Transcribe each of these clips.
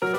Hello，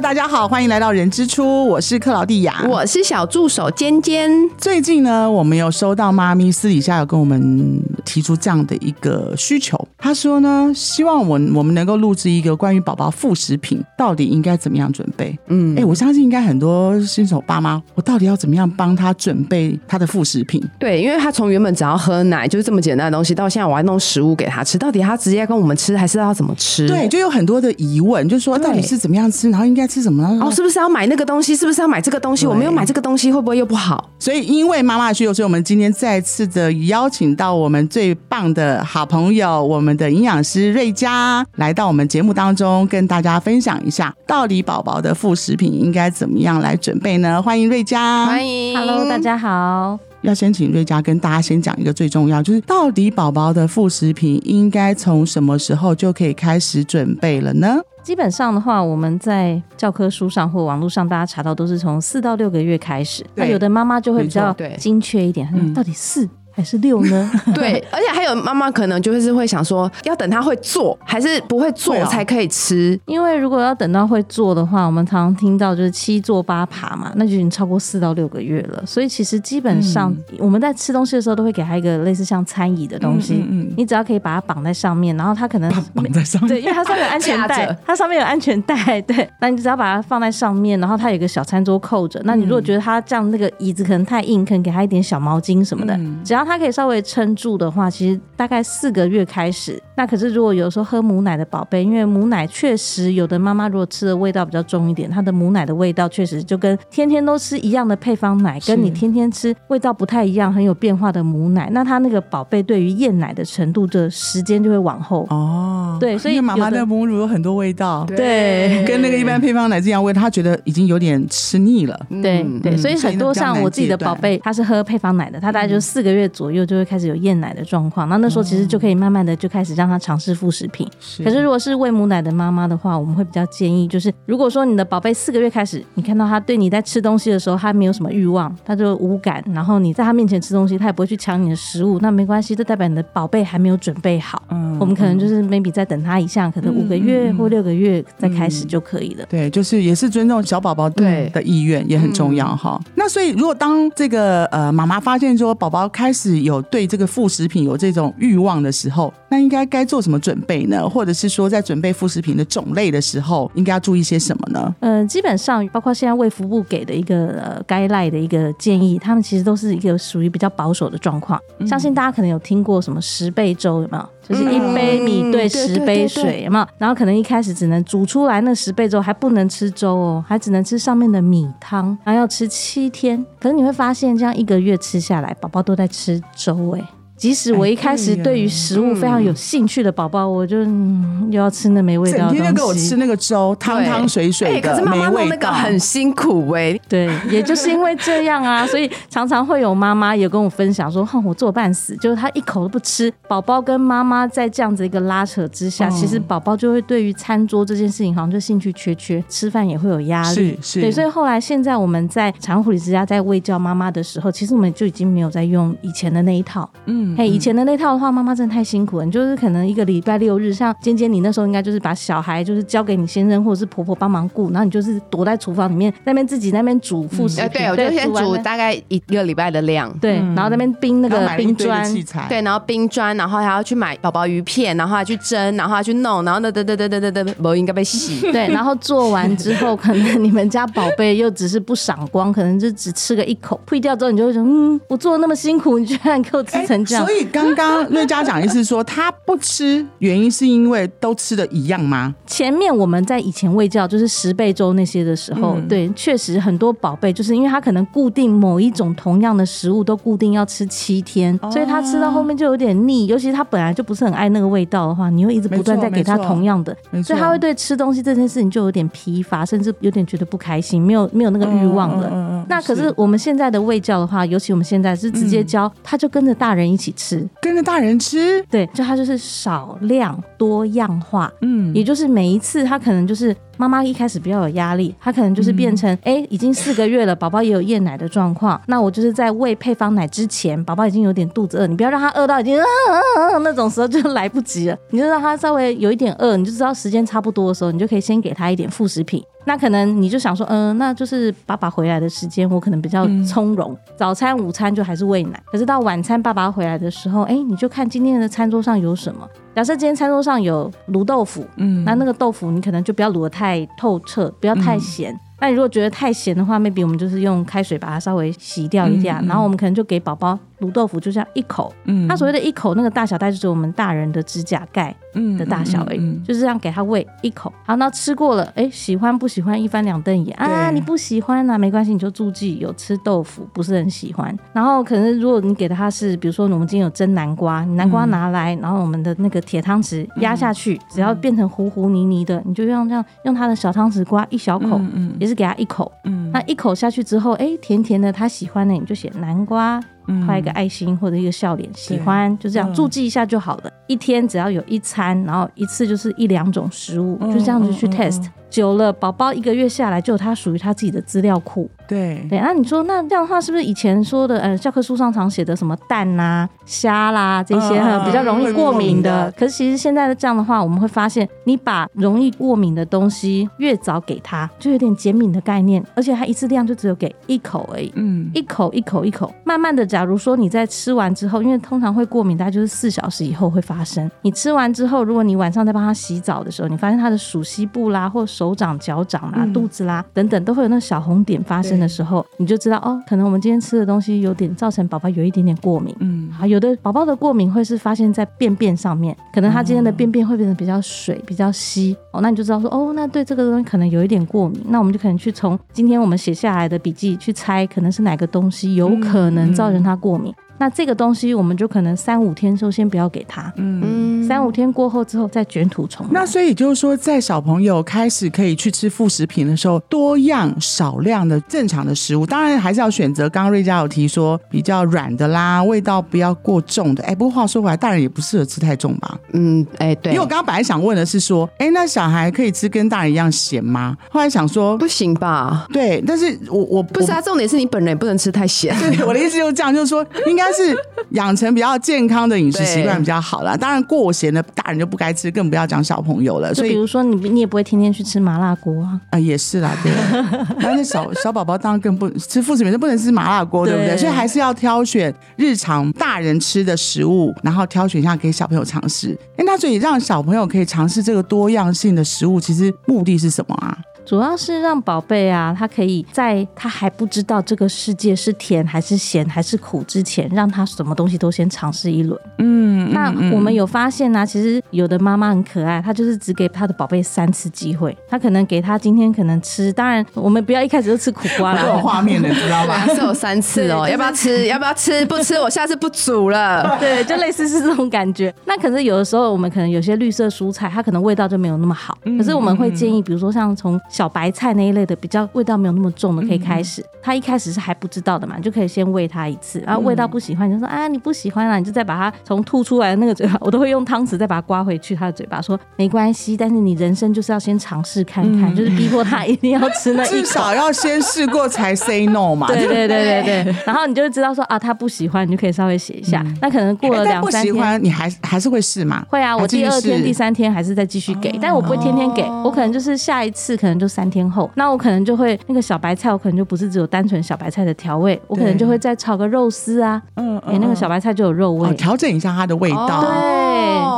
大家好，欢迎来到人之初，我是克劳蒂亚，我是小助手尖尖。最近呢，我们有收到妈咪私底下有跟我们提出这样的一个需求，她说呢，希望我我们能够录制一个关于宝宝副食品到底应该怎么样准备。嗯，哎，我相信应该很多新手爸妈，我到底要怎么样帮他准备他的副食品？对，因为他从原本只要喝奶就是这么简单的东西，到现在我要弄食物给他吃，到底他直接跟我们吃，还是要怎么吃？对，就有很多的疑问，就是说到底是怎么样吃？然后应该吃什么呢？哦，是不是要买那个东西？是不是要买这个东西？我没有买这个东西，会不会又不好？所以，因为妈妈的需求，所以我们今天再次的邀请到我们最棒的好朋友，我们的营养师瑞佳来到我们节目当中，跟大家分享一下，到底宝宝的副食品应该怎么样来准备呢？欢迎瑞佳，欢迎，Hello，大家好。要先请瑞佳跟大家先讲一个最重要，就是到底宝宝的副食品应该从什么时候就可以开始准备了呢？基本上的话，我们在教科书上或网络上，大家查到都是从四到六个月开始。那有的妈妈就会比较精确一点，到底四。还是六呢？对，而且还有妈妈可能就是会想说，要等他会做，还是不会做才可以吃？因为如果要等到会做的话，我们常常听到就是七坐八爬嘛，那就已经超过四到六个月了。所以其实基本上我们在吃东西的时候，都会给他一个类似像餐椅的东西，嗯你只要可以把它绑在上面，然后他可能 绑在上面，对，因为它上面有安全带，它上面有安全带，对，那你只要把它放在上面，然后它有个小餐桌扣着。那你如果觉得它这样那个椅子可能太硬，可能给他一点小毛巾什么的，只要它可以稍微撑。住的话，其实大概四个月开始。那可是如果有时候喝母奶的宝贝，因为母奶确实有的妈妈如果吃的味道比较重一点，她的母奶的味道确实就跟天天都吃一样的配方奶，跟你天天吃味道不太一样，很有变化的母奶，那她那个宝贝对于厌奶的程度的时间就会往后哦。对，所以妈妈的母乳有很多味道，对，跟那个一般配方奶这样味，她觉得已经有点吃腻了。对对，所以很多像我自己的宝贝，他是喝配方奶的，他大概就四个月左右就会开始有。厌奶的状况，那那时候其实就可以慢慢的就开始让他尝试副食品。可是如果是喂母奶的妈妈的话，我们会比较建议，就是如果说你的宝贝四个月开始，你看到他对你在吃东西的时候，他没有什么欲望，他就无感，然后你在他面前吃东西，他也不会去抢你的食物，那没关系，这代表你的宝贝还没有准备好。嗯，我们可能就是 maybe 再等他一下，可能五个月或六个月再开始就可以了。对，就是也是尊重小宝宝对的意愿也很重要哈。那所以如果当这个呃妈妈发现说宝宝开始有对这个副食品有这种欲望的时候，那应该该做什么准备呢？或者是说，在准备副食品的种类的时候，应该要注意些什么呢？呃，基本上包括现在卫福部给的一个呃该赖的一个建议，他们其实都是一个属于比较保守的状况。相信大家可能有听过什么十倍粥，有没有？就是一杯米兑十杯水，有没有？然后可能一开始只能煮出来那十倍粥，还不能吃粥哦，还只能吃上面的米汤，还要吃七天。可是你会发现，这样一个月吃下来，宝宝都在吃粥哎。即使我一开始对于食物非常有兴趣的宝宝，我就又要吃那没味道的东西。整天给我吃那个粥，汤汤水水的，可是妈妈弄那个，很辛苦哎。对，也就是因为这样啊，所以常常会有妈妈也跟我分享说：“哼，我做半死，就是他一口都不吃。”宝宝跟妈妈在这样子一个拉扯之下，其实宝宝就会对于餐桌这件事情好像就兴趣缺缺，吃饭也会有压力。是是。对，所以后来现在我们在产护理之家在喂教妈妈的时候，其实我们就已经没有在用以前的那一套。嗯。哎，以前的那套的话，妈妈真的太辛苦了。你就是可能一个礼拜六日，像尖尖，你那时候应该就是把小孩就是交给你先生或者是婆婆帮忙顾，然后你就是躲在厨房里面那边自己那边煮副食品。对，我就先煮大概一个礼拜的量。对，然后那边冰那个冰砖，对，然后冰砖，然后还要去买宝宝鱼片，然后还去蒸，然后还去弄，然后等等等等等等等，不应该被洗。对，然后做完之后，可能你们家宝贝又只是不赏光，可能就只吃个一口，退掉之后，你就会说，嗯，我做的那么辛苦，你居然给我吃成这样。所以刚刚瑞佳讲意思说他不吃，原因是因为都吃的一样吗？前面我们在以前喂教就是十倍粥那些的时候，对，确实很多宝贝就是因为他可能固定某一种同样的食物都固定要吃七天，所以他吃到后面就有点腻，尤其他本来就不是很爱那个味道的话，你会一直不断在给他同样的，所以他会对吃东西这件事情就有点疲乏，甚至有点觉得不开心，没有没有那个欲望了。那可是我们现在的喂教的话，尤其我们现在是直接教，他就跟着大人一起吃，跟着大人吃，对，就他就是少量多样化，嗯，也就是每一次他可能就是。妈妈一开始比较有压力，她可能就是变成哎、已经四个月了，宝宝也有厌奶的状况，那我就是在喂配方奶之前，宝宝已经有点肚子饿，你不要让他饿到已经啊啊啊那种时候就来不及了，你就让他稍微有一点饿，你就知道时间差不多的时候，你就可以先给他一点副食品。那可能你就想说，嗯、那就是爸爸回来的时间，我可能比较从容。早餐、午餐就还是喂奶，可是到晚餐爸爸回来的时候，哎，你就看今天的餐桌上有什么。假设今天餐桌上有卤豆腐，嗯。那那个豆腐你可能就不要卤得太透彻，不要太咸。那你如果觉得太咸的话，maybe 我们就是用开水把它稍微洗掉一下，然后我们可能就给宝宝卤豆腐，就这样一口。嗯它所谓的一口那个大小，大概就是我们大人的指甲盖的大小而已，嗯嗯嗯就是这样给他喂一口。好，那吃过了，哎，喜欢不喜欢一翻两瞪眼啊？你不喜欢啊，没关系，你就注记有吃豆腐，不是很喜欢。然后可能如果你给的他是，比如说我们今天有蒸南瓜，你南瓜拿来，然后我们的那个铁汤匙压下去，只要变成糊糊泥泥的，你就用这样用他的小汤匙刮一小口，嗯也是给他一口。嗯那一口下去之后，哎，甜甜的，他喜欢的你就写南瓜，嗯画一个爱心或者一个笑脸，喜欢就这样嗯注记一下就好了。一天只要有一餐，然后一次就是一两种食物，嗯就这样子去 test。久了，宝宝一个月下来就有他属于他自己的资料库。对对，那你说那这样的话，是不是以前说的呃教科书上常写的什么蛋啦、虾啦这些比较容易过敏的的？可是其实现在的这样的话，我们会发现，你把容易过敏的东西越早给他，就有点减敏的概念，而且他一次量就只有给一口而已。嗯一口一口一口，慢慢的，假如说你在吃完之后，因为通常会过敏，大概就是四小时以后会发生。你吃完之后，如果你晚上在帮他洗澡的时候，你发现他的鼠膝部啦，或手掌、脚掌啦、嗯肚子啦等等，都会有那小红点发生的时候，你就知道哦，可能我们今天吃的东西有点造成宝宝有一点点过敏。嗯啊，有的宝宝的过敏会是发现在便便上面，可能他今天的便便会变得比较水、比较稀哦，那你就知道说哦，那对这个东西可能有一点过敏，那我们就可能去从今天我们写下来的笔记去猜，可能是哪个东西有可能造成他过敏。那这个东西我们就可能三五天就先不要给他，嗯。嗯，三五天过后之后再卷土重来。那所以就是说，在小朋友开始可以去吃副食品的时候，多样少量的正常的食物，当然还是要选择。刚刚瑞佳有提说比较软的啦，味道不要过重的。哎，不过话说回来，大人也不适合吃太重吧？嗯，哎，对，因为我刚刚本来想问的是说，哎，那小孩可以吃跟大人一样咸吗？后来想说，不行吧？对，但是我我不是啊，重点是你本人也不能吃太咸。对，我的意思就是这样，就是说，应该是养成比较健康的饮食习惯比较好啦。当然，过咸的大人就不该吃，更不要讲小朋友了。所以比如说你你也不会天天去吃麻辣锅啊，啊、也是啦，对。但是小小宝宝当然更不吃副食品，就不能吃麻辣锅，对不对？对所以还是要挑选日常大人吃的食物，然后挑选一下给小朋友尝试。哎，那所以让小朋友可以尝试这个多样性的食物，其实目的是什么啊？主要是让宝贝啊，他可以在他还不知道这个世界是甜还是咸还是苦之前，让他什么东西都先尝试一轮。嗯，那我们有发现呢、其实有的妈妈很可爱，她就是只给她的宝贝三次机会，她可能给他今天可能吃，当然我们不要一开始就吃苦瓜了有啦。画面的，知道吧？是有三次哦，要不要吃？要不要吃？不吃，我下次不煮了。对，就类似是这种感觉。那可是有的时候，我们可能有些绿色蔬菜，它可能味道就没有那么好。可是我们会建议，比如说像从小白菜那一类的，比较味道没有那么重的，可以开始。他一开始是还不知道的嘛，你就可以先喂他一次，然后味道不喜欢，你就说啊你不喜欢啊，你就再把它从吐出来的那个嘴巴，我都会用汤匙再把它刮回去他的嘴巴，说没关系，但是你人生就是要先尝试看看，就是逼迫他一定要吃那一至。少要先试过才 say no 嘛。对对对对对，然后你就会知道说啊，他不喜欢，你就可以稍微写一下。那可能过了两三天，喜欢，你还还是会试嘛？会啊，我第二天、第三天还是再继续给，但我不会天天给，我可能就是下一次可能就三天后，那我可能就会那个小白菜，我可能就不是只有单纯小白菜的调味，我可能就会再炒个肉丝啊，嗯哎，那个小白菜就有肉味哦，，调整一下它的味道。对，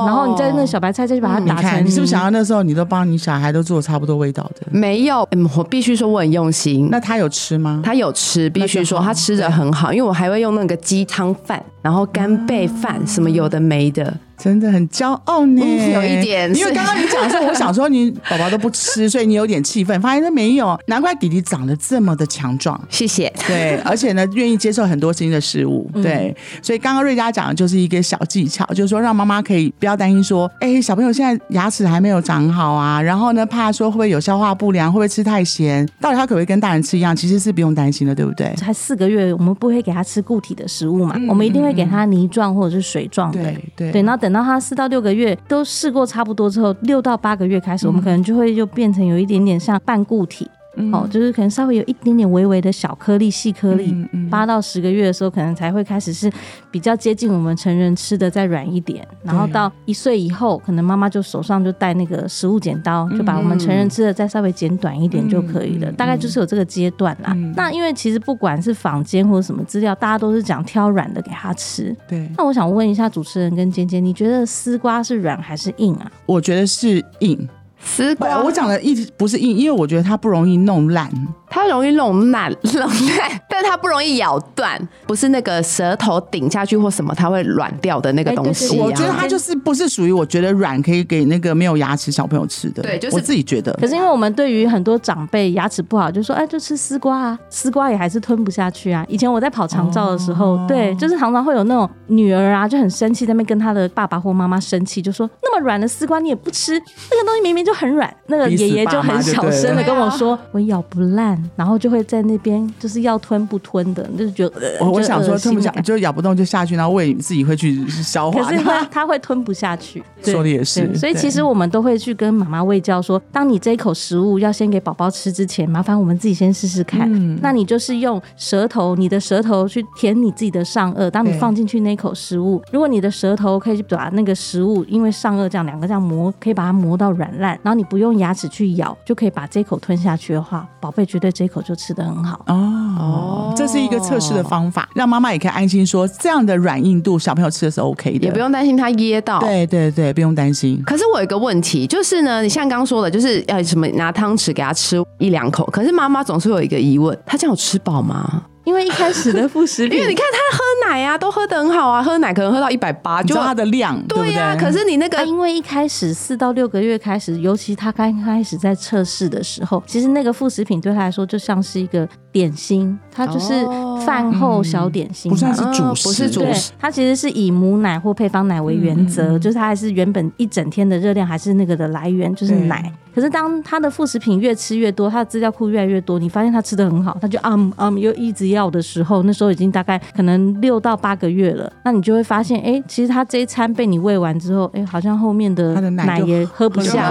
然后你在那个小白菜再去把它你看，打成你是不是想要那时候你都帮你小孩都做差不多味道的？没有，嗯，我必须说我很用心。那他有吃吗？他有吃，必须说他吃的很好，因为我还会用那个鸡汤饭，然后干贝饭，什么有的没的。真的很骄傲呢，嗯有一点因为刚刚你讲的时候，我想说你宝宝都不吃，所以你有点气愤，发现他没有，难怪弟弟长得这么的强壮。谢谢。对，而且呢，愿意接受很多新的事物。对，所以刚刚瑞佳讲的就是一个小技巧，就是说让妈妈可以不要担心说，哎，小朋友现在牙齿还没有长好啊，然后呢，怕说会不会有消化不良，会不会吃太咸，到底他可不可以跟大人吃一样？其实是不用担心的，对不对？才四个月，我们不会给他吃固体的食物嘛，我们一定会给他泥状或者是水状的。对对对，然后等等到他四到六个月都试过差不多之后，六到八个月开始，我们可能就会就变成有一点点像半固体。哦，就是可能稍微有一点点微微的小颗粒、细颗粒，八到十个月的时候，可能才会开始是比较接近我们成人吃的再软一点，然后到一岁以后，可能妈妈就手上就带那个食物剪刀，就把我们成人吃的再稍微剪短一点就可以了。大概就是有这个阶段啦。那因为其实不管是坊间或者什么资料，大家都是讲挑软的给他吃。对。那我想问一下主持人跟尖尖，你觉得丝瓜是软还是硬啊？我觉得是硬。丝瓜，我讲的意思不是硬，因为我觉得它不容易弄烂。它容易弄烂，弄烂，但它不容易咬断，不是那个舌头顶下去或什么，它会软掉的那个东西。我觉得它就是不是属于我觉得软可以给那个没有牙齿小朋友吃的。对，就是我自己觉得。可是因为我们对于很多长辈牙齿不好，就说哎，就吃丝瓜啊，丝瓜也还是吞不下去啊。以前我在跑长照的时候，对，就是常常会有那种女儿啊就很生气，在那边跟她的爸爸或妈妈生气，就说那么软的丝瓜你也不吃，那个东西明明就很软。那个爷爷就很小声的跟我说，我咬不烂，然后就会在。那边就是要吞不吞的，就是觉得我我想说吞不下，就咬不动就下去，然后胃自己会去消化。可是他他会吞不下去，说的也是。所以其实我们都会去跟妈妈喂教说，当你这一口食物要先给宝宝吃之前，麻烦我们自己先试试看。嗯那你就是用舌头，你的舌头去舔你自己的上颚。当你放进去那口食物，如果你的舌头可以把那个食物，因为上颚这样两个这样磨，可以把它磨到软烂，然后你不用牙齿去咬，就可以把这口吞下去的话，宝贝绝对这一口就吃的。很好哦，这是一个测试的方法，让妈妈也可以安心说，这样的软硬度小朋友吃的是 OK 的，也不用担心他噎到。对对对，不用担心。可是我有一个问题，就是呢，你像刚刚说的，就是要什么拿汤匙给他吃一两口，可是妈妈总是有一个疑问，他这样有吃饱吗？因为一开始的副食品，因为你看他喝奶啊，都喝的很好啊，喝奶可能喝到一百八，就它的量，对呀。可是你那个，因为一开始四到六个月开始，尤其他刚开始在测试的时候，其实那个副食品对他来说就像是一个点心，它就是饭后小点心，不算是主食，不是主食。它其实是以母奶或配方奶为原则，就是它还是原本一整天的热量还是那个的来源，就是奶。可是当它的副食品越吃越多，它的资料库越来越多，你发现他吃的很好，他就嗯嗯又一直要的时候，那时候已经大概可能六到八个月了，那你就会发现，哎，其实他这一餐被你喂完之后，哎，好像后面的奶也喝不下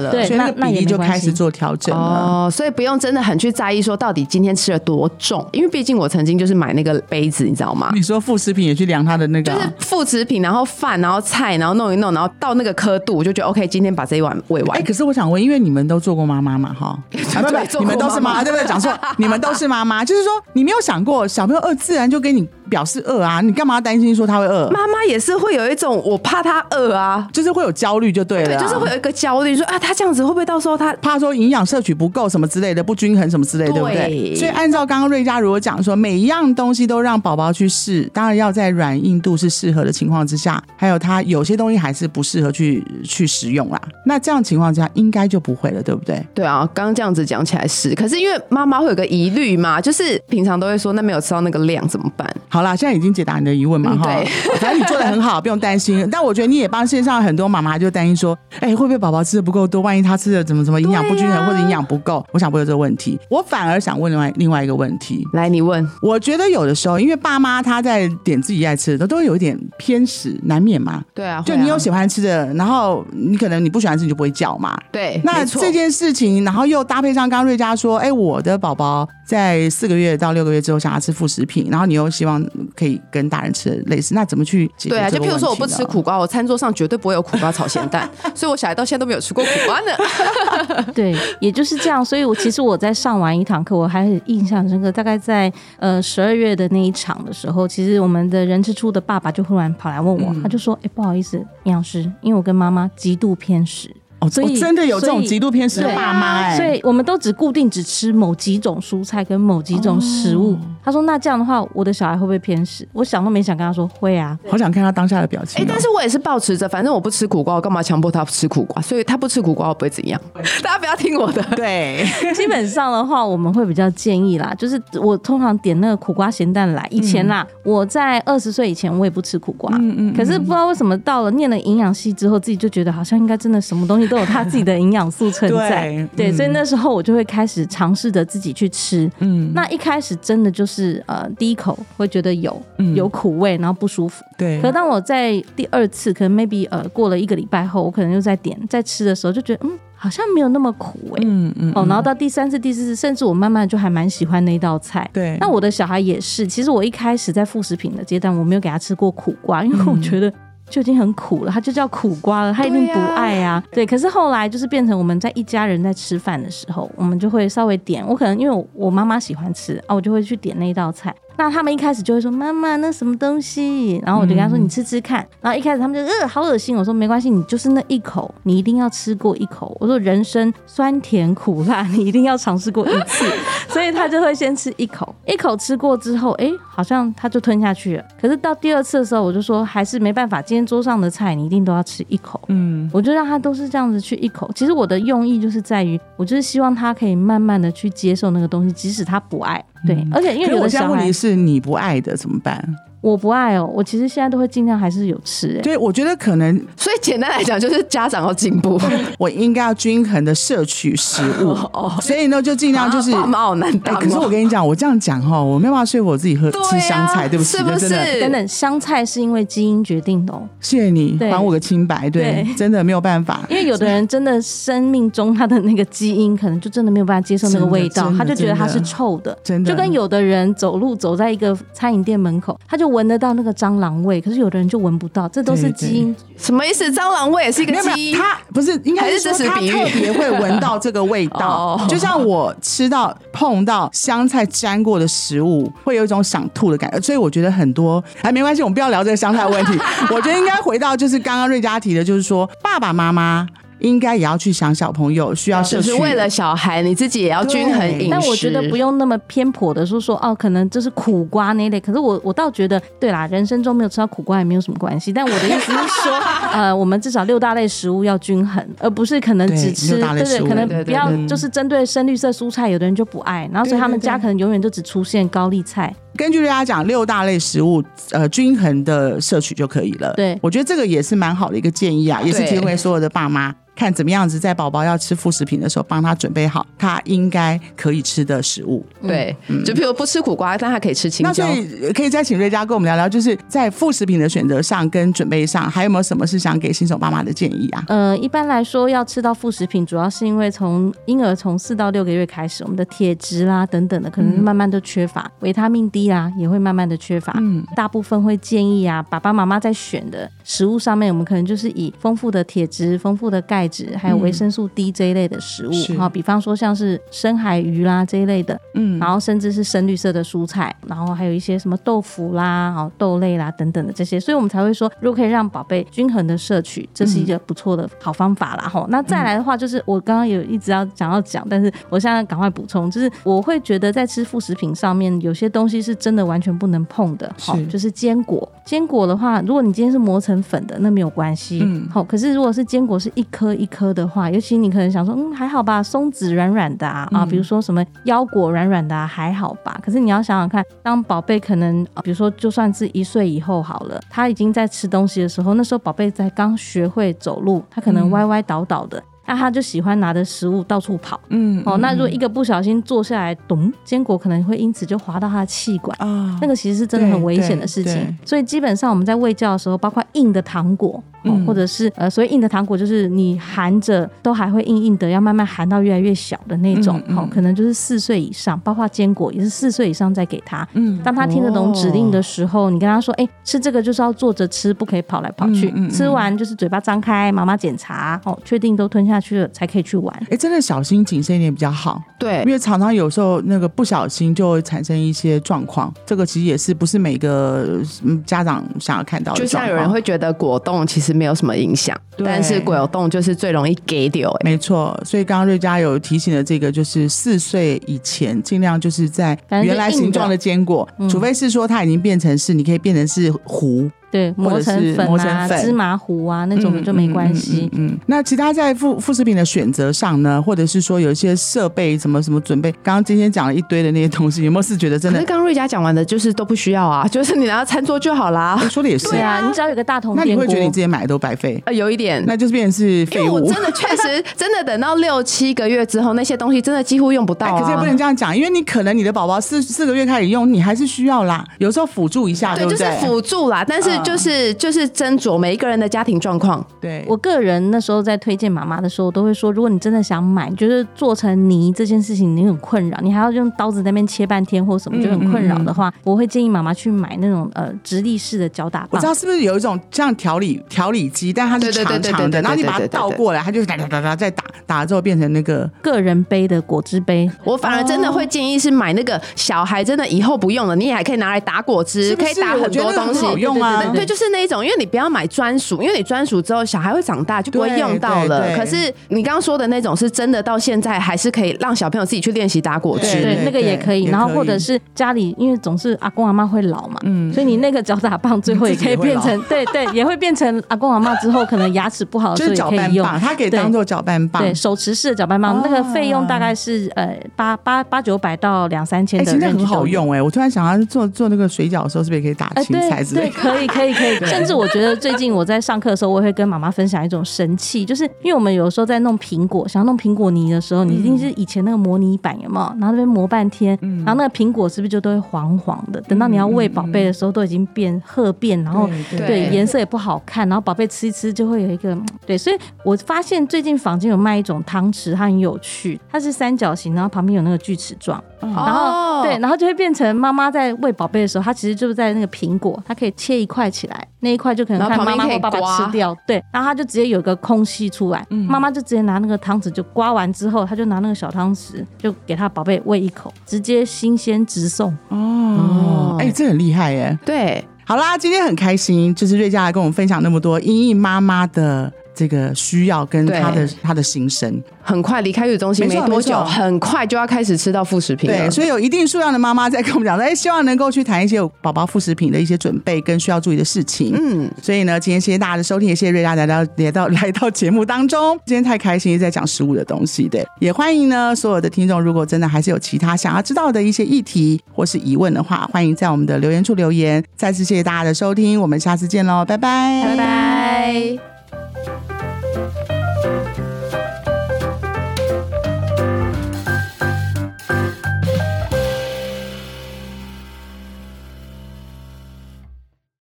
了，对，那那就开始做调整了。哦，所以不用真的很去在意说到底今天吃了多重，因为毕竟我曾经就是买那个杯子，你知道吗？你说副食品也去量它的那个，就是副食品，然后饭，然后菜，然后弄一弄，然后到那个刻度，我就觉得 OK，今天把这一碗喂完。哎，可是我想问。因为你们都做过妈妈嘛，哈，不不，你们都是妈妈，对不对？讲错，你们都是妈妈，就是说你没有想过小朋友饿，自然就给你表示饿啊，你干嘛担心说他会饿？妈妈也是会有一种我怕他饿啊，就是会有焦虑就对了，就是会有一个焦虑，说啊，他这样子会不会到时候他怕说营养摄取不够什么之类的，不均衡什么之类，对不对？所以按照刚刚瑞佳如果讲说，每一样东西都让宝宝去试，当然要在软硬度是适合的情况之下，还有他有些东西还是不适合去去食用啦。那这样情况之下，应该就不会了，对不对？对啊，刚刚这样子讲起来是，可是因为妈妈会有个疑虑嘛，就是平常都会说，那没有吃到那个量怎么办？好啦，现在已经解答你的疑问嘛，哈，反正你做的很好，不用担心。但我觉得你也帮线上很多妈妈就担心说，哎，会不会宝宝吃的不够多？万一他吃的怎么怎么营养不均衡或者营养不够？我想不会有这个问题。我反而想问另外另外一个问题，来，你问。我觉得有的时候，因为爸妈他在点自己爱吃的，都会有一点偏食，难免嘛。对啊，就你有喜欢吃的，然后你可能你不喜欢吃，你就不会叫嘛。对，那这件事情。然后又搭配上刚刚瑞佳说，哎，我的宝宝在四个月到六个月之后想要吃副食品，然后你又希望可以跟大人吃的类似，那怎么去解决？对啊，就譬如说我不吃苦瓜，我餐桌上绝对不会有苦瓜炒咸蛋，所以我小孩到现在都没有吃过苦瓜呢。对，也就是这样。所以我其实我在上完一堂课，我还印象深刻。大概在呃十二月的那一场的时候，其实我们的人之初的爸爸就忽然跑来问我，他就说：“哎，不好意思，营养师，因为我跟妈妈极度偏食。”哦，所以真的有这种极度偏食的爸妈哎，所以我们都只固定只吃某几种蔬菜跟某几种食物。他说：“那这样的话，我的小孩会不会偏食？”我想都没想跟他说：“会啊。”好想看他当下的表情。哎，但是我也是保持着，反正我不吃苦瓜，我干嘛强迫他吃苦瓜？所以他不吃苦瓜，我不会怎样。大家不要听我的。对，基本上的话，我们会比较建议啦，就是我通常点那个苦瓜咸蛋来。以前啦，我在二十岁以前，我也不吃苦瓜。嗯嗯。可是不知道为什么，到了念了营养系之后，自己就觉得好像应该真的什么东西。西都有它自己的营养素存在。对对，所以那时候我就会开始尝试着自己去吃。嗯，那一开始真的就是呃，第一口会觉得有嗯有苦味，然后不舒服。对可当我在第二次，可能 maybe 呃过了一个礼拜后，我可能又在点在吃的时候，就觉得嗯好像没有那么苦哎、嗯嗯哦，然后到第三次、第四次，甚至我慢慢就还蛮喜欢那一道菜。对，那我的小孩也是，其实我一开始在副食品的阶段，我没有给他吃过苦瓜，因为我觉得。就已经很苦了，它就叫苦瓜了，他一定不爱啊。对，可是后来就是变成我们在一家人在吃饭的时候，我们就会稍微点。我可能因为我我妈妈喜欢吃啊，我就会去点那一道菜。那他们一开始就会说妈妈那什么东西，然后我就跟他说你吃吃看。然后一开始他们就呃好恶心，我说没关系，你就是那一口，你一定要吃过一口。我说人生酸甜苦辣，你一定要尝试过一次。所以他就会先吃一口，一口吃过之后，哎，好像他就吞下去了。可是到第二次的时候，我就说还是没办法，今天桌上的菜你一定都要吃一口。嗯我就让他都是这样子去一口。其实我的用意就是在于，我就是希望他可以慢慢的去接受那个东西，即使他不爱。对，而且因为我有的小孩现在问题是你不爱的怎么办？我不爱哦，我其实现在都会尽量还是有吃、哎，对，我觉得可能所以简单来讲，就是家长要进步。我应该要均衡的摄取食物，哦所以呢就尽量就是。啊爸妈好难哎当哦。可是我跟你讲，我这样讲哈，我没有办法说服我自己喝啊吃香菜，对不起，是不那真的是等等，香菜是因为基因决定的哦。谢谢你还我个清白，对，对真的没有办法。因为有的人真的生命中他的那个基因可能就真的没有办法接受那个味道他就觉得它是臭的，真的就跟有的人走路走在一个餐饮店门口，他就闻得到那个蟑螂味，可是有的人就闻不到，这都是基因。什么意思？蟑螂味也是一个基因。他不是应该还是说他特别会闻到这个味道 哦，就像我吃到碰到香菜沾过的食物，会有一种想吐的感觉。所以我觉得很多哎，没关系，我们不要聊这个香菜问题。我觉得应该回到就是刚刚瑞佳提的，就是说爸爸妈妈应该也要去想小朋友需要摄取，就是为了小孩，你自己也要均衡饮食。但我觉得不用那么偏颇的说说哦，可能这是苦瓜那一类。可是我我倒觉得，对啦，人生中没有吃到苦瓜也没有什么关系。但我的意思是说，呃，我们至少六大类食物要均衡，而不是可能只吃对对，六大类食物可能不要就是针对深绿色蔬菜，有的人就不爱，然后所以他们家可能永远就只出现高丽菜。根据大家讲，六大类食物，呃，均衡的摄取就可以了。对我觉得这个也是蛮好的一个建议啊，也是对提供给所有的爸妈，看怎么样子在宝宝要吃副食品的时候，帮他准备好他应该可以吃的食物。对，就譬如不吃苦瓜，但他可以吃青椒那所。以呃可以再请瑞佳跟我们聊聊，就是在副食品的选择上跟准备上，还有没有什么是想给新手爸妈的建议啊？呃，一般来说要吃到副食品，主要是因为从婴儿从四到六个月开始，我们的铁质啦等等的，可能慢慢都缺乏，维他命 D 啦也会慢慢的缺乏。嗯，大部分会建议啊，爸爸妈妈在选的食物上面，我们可能就是以丰富的铁质、丰富的钙质，还有维生素 D 这一类的食物。是。哈、比方说像是深海鱼啦这一类的，嗯，然后甚至是深绿色的蔬菜，然后还有一些什么豆腐啦、好豆类啦等等的这些，所以我们才会说，如果可以让宝贝均衡的摄取，这是一个不错的好方法啦。吼、那再来的话，就是我刚刚有一直要想要讲，但是我现在赶快补充，就是我会觉得在吃副食品上面，有些东西是真的完全不能碰的，好、是就是坚果。坚果的话，如果你今天是磨成粉的，那没有关系，嗯好、可是如果是坚果是一颗一颗的话，尤其你可能想说，嗯，还好吧，松子软软的啊，啊，比如说什么腰果软软的啊，还好吧。可是你要想想看，当宝贝可能，啊比如说就算是一岁以后好了，他已经在吃东西的时候，那时候宝贝才刚学会走路，他可能歪歪倒倒的。那他就喜欢拿着食物到处跑，嗯哦，那如果一个不小心坐下来，咚，坚果可能会因此就滑到他的气管，啊那个其实是真的很危险的事情。所以基本上我们在喂教的时候，包括硬的糖果，哦嗯或者是呃，所以硬的糖果，就是你含着都还会硬硬的，要慢慢含到越来越小的那种。嗯嗯好、可能就是四岁以上，包括坚果也是四岁以上再给他。嗯当他听得懂指令的时候，你跟他说：“哎、吃这个就是要坐着吃，不可以跑来跑去。吃完就是嘴巴张开，妈妈检查，哦，确定都吞下去了才可以去玩。哎，真的小心谨慎一点比较好，对因为常常有时候那个不小心就会产生一些状况，这个其实也是不是每个嗯家长想要看到的就。像有人会觉得果冻其实没有什么影响，但是果冻就是最容易给丢、欸。没错，所以刚刚瑞佳有提醒的这个，就是四岁以前尽量就是在原来形状的坚果，嗯除非是说它已经变成是你可以变成是糊，对，磨成粉磨成啊、粉芝麻糊啊那种的就没关系。嗯嗯嗯那其他在副副食品的选择上呢，或者是说有一些设备什么什么准备，刚刚今天讲了一堆的那些东西，有没有是觉得真的可是？刚刚瑞佳讲完的，就是都不需要啊，就是你拿到餐桌就好啦。说的也是对，啊，你只要有个大桶那你，会觉得你自己买的都白费，呃，有一点，那就是变成是废物。为我真的确实 真的等到六七个月之后，那些东西真的几乎用不到可是也不能这样讲，因为你可能你的宝宝四四个月开始用，你还是需要啦，有时候辅助一下，对对，就是？辅助啦，但是嗯就是、就是斟酌每一个人的家庭状况。对，我个人那时候在推荐妈妈的时候，我都会说，如果你真的想买，就是做成泥这件事情你很困扰，你还要用刀子在那边切半天或什么，就很困扰的话，我会建议妈妈去买那种呃直立式的搅打棒我知。道是不是有一种像调理调理机，但它是长长的，然后你把它倒过来，它就哒哒哒哒再打打了之后变成那个个人杯的果汁杯，我反而真的会建议是买那个小孩真的以后不用了，你也还可以拿来打果汁，是是可以打很多东西。用啊对就是那一种，因为你不要买专属，因为你专属之后小孩会长大就不会用到了。可是你刚刚说的那种是真的，到现在还是可以让小朋友自己去练习打果汁。对，那个也可以。然后或者是家里，因为总是阿公阿妈会老嘛，嗯所以你那个脚打棒最后也可以变成，对对，也会变成阿公阿妈之后可能牙齿不好的就也可以用。拌棒，它可以当做搅拌棒。对，手持式的搅拌棒，哦那个费用大概是呃八八八九百到两三千哎，的，现在很好。用哎！我突然想到做做那个水饺的时候，是不是也可以打哎，青菜之类的？可以可以可以，甚至我觉得最近我在上课的时候，我也会跟妈妈分享一种神器，就是因为我们有时候在弄苹果，想要弄苹果泥的时候，你一定是以前那个模拟板有没有？然后那边磨半天，然后那个苹果是不是就都会黄黄的？等到你要喂宝贝的时候，都已经变褐变，然后对颜色也不好看，然后宝贝吃一吃就会有一个嗯对，所以我发现最近坊间有卖一种汤匙，它很有趣，它是三角形，然后旁边有那个锯齿状，然后、哦对，然后就会变成妈妈在喂宝贝的时候，她其实就是在那个苹果，她可以切一块起来，那一块就可能看妈妈或爸爸吃掉，对，然后她就直接有个空隙出来，妈妈就直接拿那个汤匙就刮完之后，她就拿那个小汤匙就给她宝贝喂一口，直接新鲜直送。哦，哎，这很厉害耶！对，好啦，今天很开心，就是瑞佳来跟我们分享那么多英英妈妈的这个需要跟他的他的心声。很快离开月子中心没多久，很快就要开始吃到副食品了。对，所以有一定数量的妈妈在跟我们讲说，哎，希望能够去谈一些有宝宝副食品的一些准备跟需要注意的事情。嗯，所以呢，今天谢谢大家的收听，也谢谢瑞佳来到来到来到节目当中。今天太开心，在讲食物的东西，对，也欢迎呢所有的听众，如果真的还是有其他想要知道的一些议题或是疑问的话，欢迎在我们的留言处留言。再次谢谢大家的收听，我们下次见喽，拜拜，拜拜。